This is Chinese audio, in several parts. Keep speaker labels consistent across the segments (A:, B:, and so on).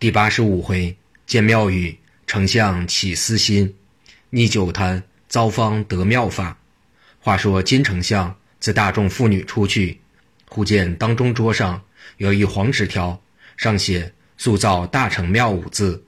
A: 第八十五回，见庙宇，丞相起私心，逆酒坛，遭方得妙法。话说金丞相自大众妇女出去，忽见当中桌上有一黄纸条，上写“塑造大成庙”五字。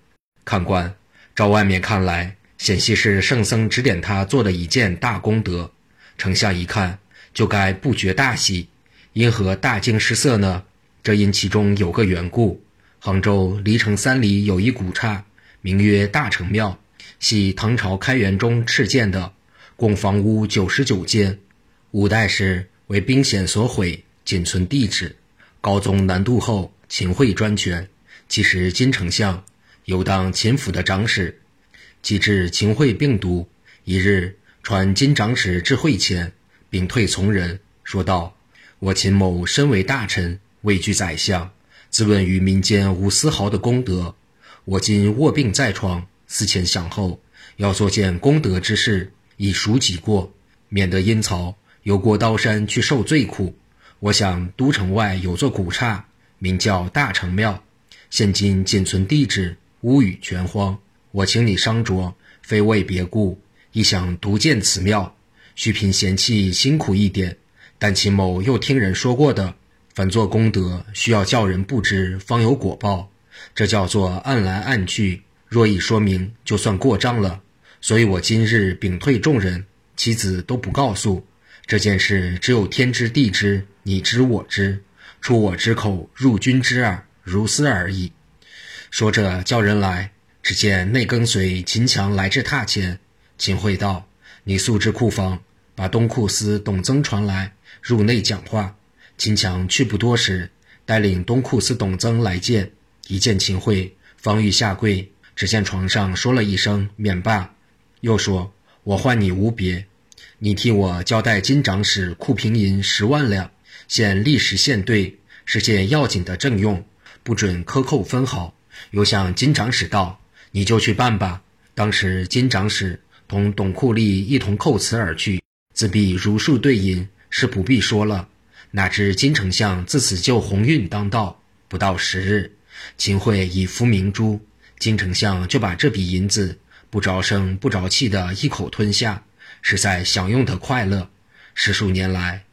A: 看官照外面看来，显系是圣僧指点他做的一件大功德。丞相一看，就该不觉大喜，因何大惊失色呢？这因其中有个缘故。杭州离城三里有一古刹，名曰大成庙，系唐朝开元中敕建的，共房屋九十九间。五代时为兵险所毁，仅存地址。高宗南渡后，秦桧专权，其实金丞相有当秦府的长史。及至秦桧病毒，一日传金长史至会前，禀退从人，说道：“我秦某身为大臣，位居宰相。”自问于民间无丝毫的功德，我今卧病在床，思前想后，要做件功德之事，以赎己过，免得阴曹游过刀山去受罪苦。我想都城外有座古刹，名叫大成庙，现今仅存地址，屋宇全荒。我请你商酌，非为别故，亦想独建此庙，须凭贤妻辛苦一点，但秦某又听人说过的。凡做功德，需要叫人不知，方有果报，这叫做暗来暗去。若已说明，就算过账了。所以我今日禀退众人，其子都不告诉这件事，只有天知地知，你知我知，出我之口，入君之耳，如斯而已。说着，叫人来，只见内跟随秦强来至榻前。秦桧道：“你速至库房，把东库司董曾传来，入内讲话。”秦强去不多时，带领东库司董曾来见。一见秦桧，方欲下跪，只见床上说了一声“免罢”，又说：“我唤你无别，你替我交代金长史库平银十万两，现立时现兑，是件要紧的政用，不准克扣分毫。”又向金长史道：“你就去办吧。”当时金长史同董库吏一同叩辞而去，自必如数兑银，是不必说了。哪知金丞相自此就鸿运当道，不到十日，秦桧已服明珠，金丞相就把这笔银子不着声不着气的一口吞下，实在享用的快乐。十数年来，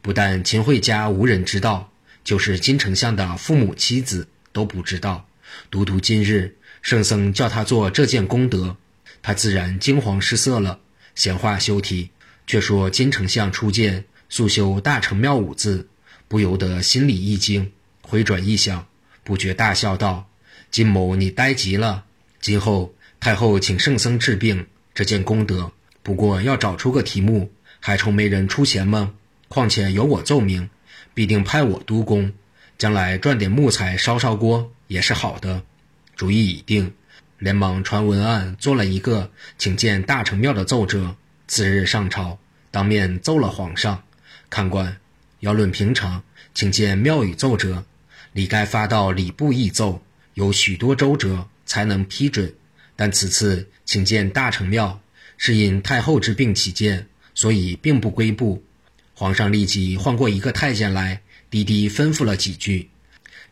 A: 不但秦桧家无人知道，就是金丞相的父母妻子都不知道。独独今日，圣僧叫他做这件功德，他自然惊慌失色了。闲话休提，却说金丞相初见。素修大成庙五字，不由得心里一惊，回转一想，不觉大笑道：“金某，你呆极了！今后太后请圣僧治病，这件功德不过要找出个题目，还愁没人出钱吗？况且有我奏明，必定派我督工，将来赚点木材烧烧锅也是好的。主意已定，连忙传文案，做了一个请见大成庙的奏折，次日上朝，当面奏了皇上。”看官，要论平常，请见庙宇奏折，理该发到礼部议奏，有许多周折才能批准。但此次请见大成庙，是因太后之病起见，所以并不归部。皇上立即唤过一个太监来，低低吩咐了几句。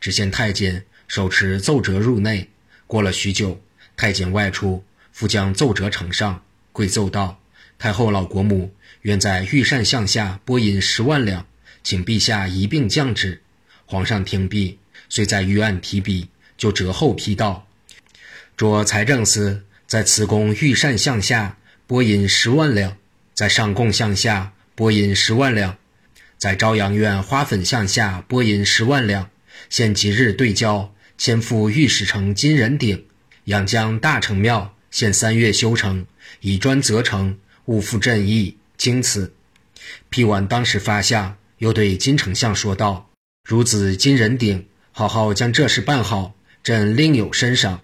A: 只见太监手持奏折入内，过了许久，太监外出，复将奏折呈上，跪奏道：“太后老国母。”愿在御膳项下拨银十万两，请陛下一并降旨。皇上听毕，遂在御案提笔，就折后批道：“着财政司在慈宫御膳项下拨银十万两，在上贡项下拨银十万两，在朝阳院花粉项下拨银十万两。现即日对交，迁赴御史城金人鼎，养将大成庙，现三月修成，以砖责成，勿负朕意。”经此批完，当时发下，又对金丞相说道：“孺子金人鼎，好好将这事办好，朕另有深赏。”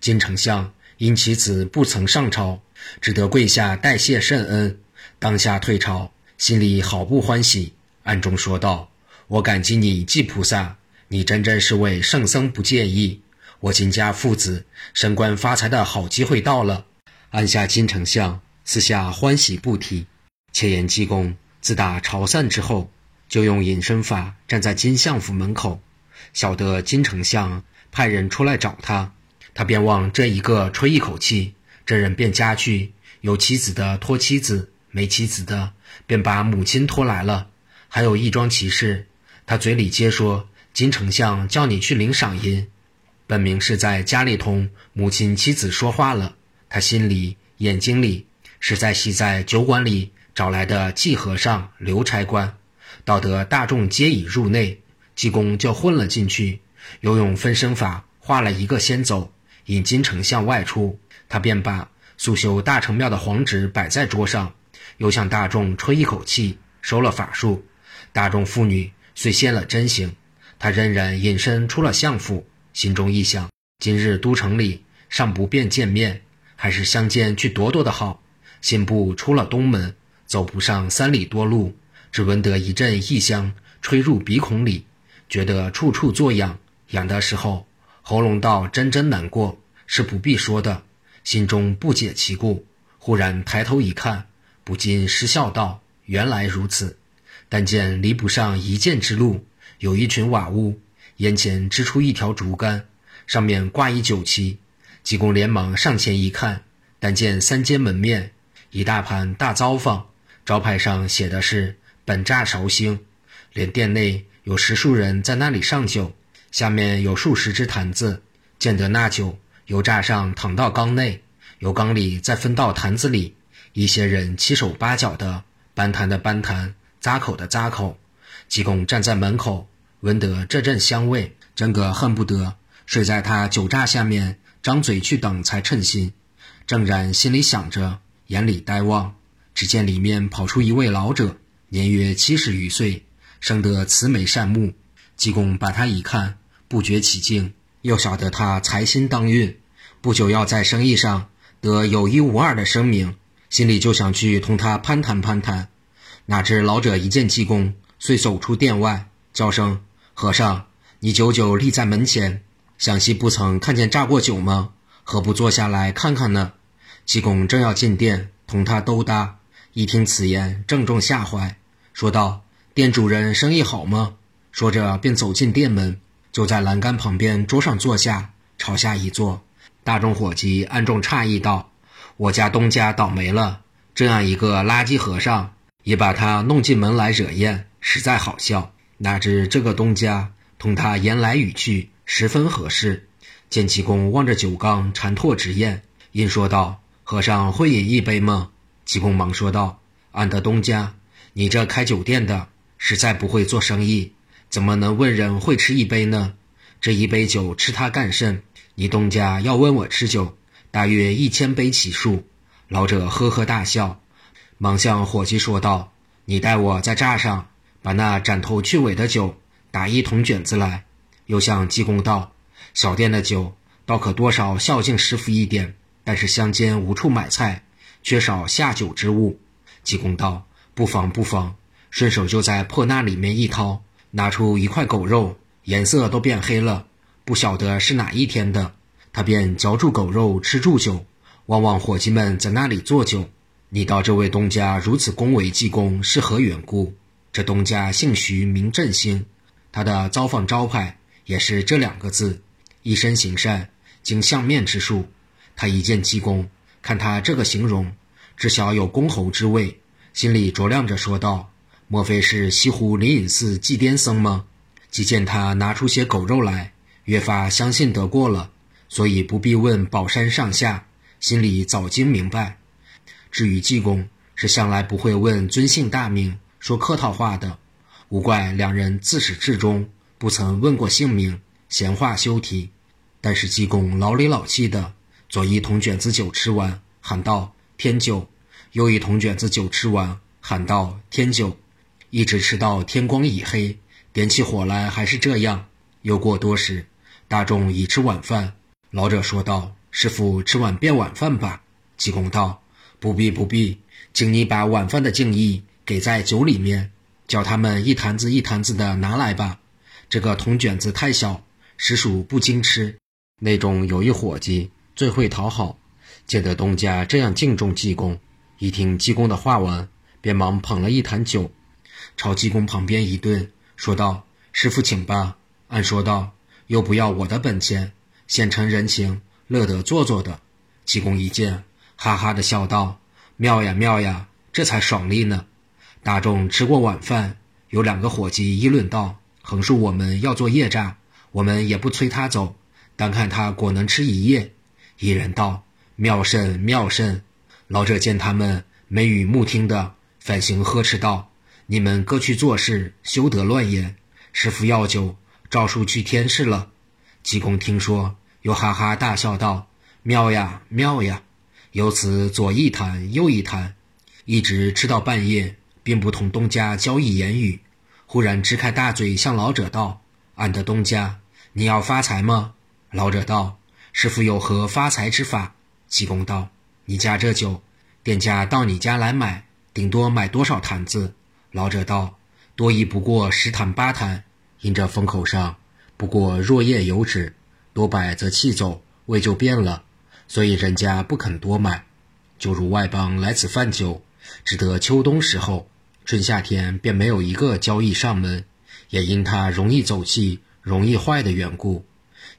A: 金丞相因其子不曾上朝，只得跪下代谢圣恩，当下退朝，心里好不欢喜，暗中说道：“我感激你济菩萨，你真真是为圣僧不介意。我金家父子升官发财的好机会到了。”按下金丞相，私下欢喜不提。且言济公自打朝散之后，就用隐身法站在金相府门口，晓得金丞相派人出来找他。他便往这一个吹一口气，这人便家去。有妻子的拖妻子，没妻子的便把母亲拖来了。还有一桩奇事，他嘴里接说金丞相叫你去领赏银，本明是在家里同母亲妻子说话了。他心里眼睛里实在系在酒馆里找来的季和尚刘差官，到得大众皆已入内，济公就混了进去，又用分身法画了一个先走，引金丞相外出。他便把速修大成庙的黄纸摆在桌上，又向大众吹一口气，收了法术。大众妇女遂现了真形。他仍然隐身出了相府，心中一想：今日都城里尚不便见面。还是相见去躲躲的好。信步出了东门，走不上三里多路，只闻得一阵异香吹入鼻孔里，觉得处处作痒，痒的时候喉咙道真真难过，是不必说的。心中不解其故，忽然抬头一看，不禁失笑道：“原来如此。”但见离不上一箭之路，有一群瓦屋，眼前支出一条竹竿，上面挂一酒旗。济公连忙上前一看，但见三间门面一大盘大糟坊，招牌上写的是“本榨绍兴”，连店内有十数人在那里上酒，下面有数十只坛子，见得那酒由栅上淌到缸内，由缸里再分到坛子里，一些人七手八脚的搬坛的搬坛，扎口的扎口。济公站在门口，闻得这阵香味，真个恨不得睡在他酒栅下面。张嘴去等才称心，正然心里想着，眼里呆望，只见里面跑出一位老者，年约七十余岁，生得慈眉善目。济公把他一看，不觉起敬，又晓得他财心当运，不久要在生意上得有一无二的声名，心里就想去同他攀谈攀谈。哪知老者一见济公，遂走出殿外，叫声：“和尚，你久久立在门前。”想必不曾看见榨过酒吗？何不坐下来看看呢？济公正要进店同他兜搭，一听此言，正中下怀，说道：“店主人生意好吗？”说着便走进店门，就在栏杆旁边桌上坐下，朝下一坐。大众伙计暗中诧异道：“我家东家倒霉了，这样一个垃圾和尚，也把他弄进门来惹厌，实在好笑。哪知这个东家同他言来语去。”十分合适。见济公望着酒缸馋唾直咽，因说道：“和尚会饮一杯吗？”济公忙说道：“俺的东家，你这开酒店的，实在不会做生意，怎么能问人会吃一杯呢？这一杯酒吃它干甚？你东家要问我吃酒，大约一千杯起数。”老者呵呵大笑，忙向伙计说道：“你带我在栅上把那斩头去尾的酒打一桶卷子来。”又向济公道：“小店的酒倒可多少孝敬师傅一点，但是乡间无处买菜，缺少下酒之物。”济公道：“不妨不妨。”顺手就在破那里面一掏，拿出一块狗肉，颜色都变黑了，不晓得是哪一天的。他便嚼住狗肉，吃住酒，望望伙计们在那里做酒。你道这位东家如此恭维济公是何缘故？这东家姓徐，名振兴，他的造访招牌。也是这两个字，一身行善，经相面之术。他一见济公，看他这个形容，知晓有公侯之位，心里酌量着说道：“莫非是西湖灵隐寺祭癫僧吗？”即见他拿出些狗肉来，越发相信得过了，所以不必问宝山上下，心里早经明白。至于济公，是向来不会问尊姓大名，说客套话的，无怪两人自始至终。不曾问过姓名，闲话休提。但是济公老里老气的，左一桶卷子酒吃完，喊道：“添酒。”又一桶卷子酒吃完，喊道：“添酒。”一直吃到天光已黑，点起火来还是这样。又过多时，大众已吃晚饭。老者说道：“师傅吃碗便晚饭吧。”济公道：“不必不必，请你把晚饭的敬意给在酒里面，叫他们一坛子一坛子的拿来吧。”这个铜卷子太小，实属不经吃。内中有一伙计最会讨好，见得东家这样敬重济公，一听济公的话完，便忙捧了一坛酒，朝济公旁边一顿，说道：“师傅请吧。”按说道：“又不要我的本钱，现成人情，乐得做作的。济公一见，哈哈的笑道：“妙呀妙呀，这才爽利呢！”大众吃过晚饭，有两个伙计议论道：“横竖我们要做夜诈，我们也不催他走，单看他果能吃一夜。”一人道：“妙甚妙甚！”老者见他们眉宇目听的，反行呵斥道：“你们各去做事，休得乱言。师傅要酒，赵叔去天市了。”济公听说，又哈哈大笑道：“妙呀妙呀！”由此左一谈右一谈，一直吃到半夜，并不同东家交易言语。忽然支开大嘴，向老者道：“俺的东家，你要发财吗？”老者道。师傅有何发财之法？济公道：“你家这酒，店家到你家来买，顶多买多少坛子？”老者道：“多亦不过十坛八坛。因这封口上不过若叶有纸，多摆则气走，味就变了，所以人家不肯多买。就如外邦来此贩酒，只得秋冬时候，春夏天便没有一个交易上门，也因他容易走气、容易坏的缘故。”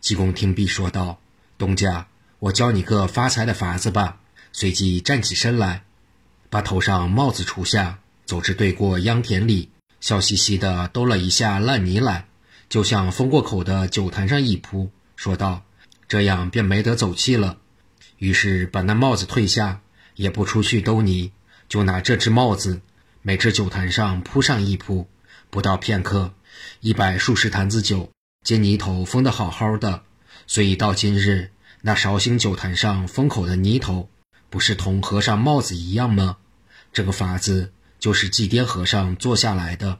A: 济公听毕说道。东家，我教你个发财的法子吧。随即站起身来，把头上帽子除下，走至对过秧田里，笑嘻嘻地兜了一下烂泥来，就向封过口的酒坛上一扑，说道：“这样便没得走气了。”于是把那帽子退下，也不出去兜泥，就拿这只帽子，每只酒坛上铺上一铺。不到片刻，一百数十坛子酒，见泥头封得好好的。所以到今日，那绍兴酒坛上封口的泥头，不是同和尚帽子一样吗？这个法子就是祭奠和尚做下来的。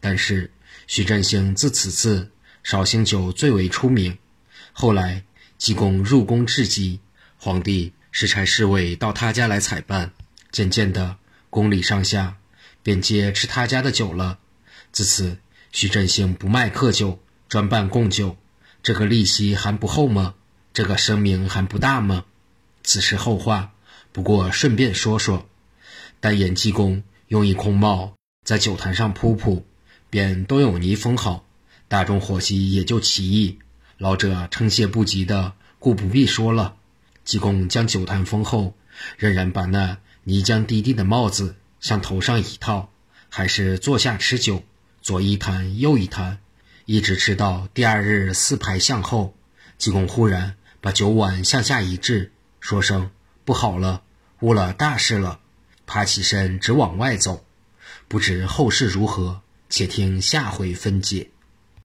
A: 但是徐振兴自此次绍兴酒最为出名。后来济公入宫致祭，皇帝使差侍卫到他家来采办，渐渐的宫里上下便皆吃他家的酒了。自此徐振兴不卖客酒，专办贡酒。这个利息还不厚吗？这个声名还不大吗？此事后话，不过顺便说说。但演济公用一空帽在酒坛上铺铺，便都有泥封好，大众伙计也就奇异。老者称谢不及的，故不必说了。济公将酒坛封后，仍然把那泥浆滴滴的帽子向头上一套，还是坐下吃酒，左一坛右一坛。一直吃到第二日四排向后，济公忽然把酒碗向下一掷，说声不好了，误了大事了，爬起身直往外走。不知后事如何，且听下回分解。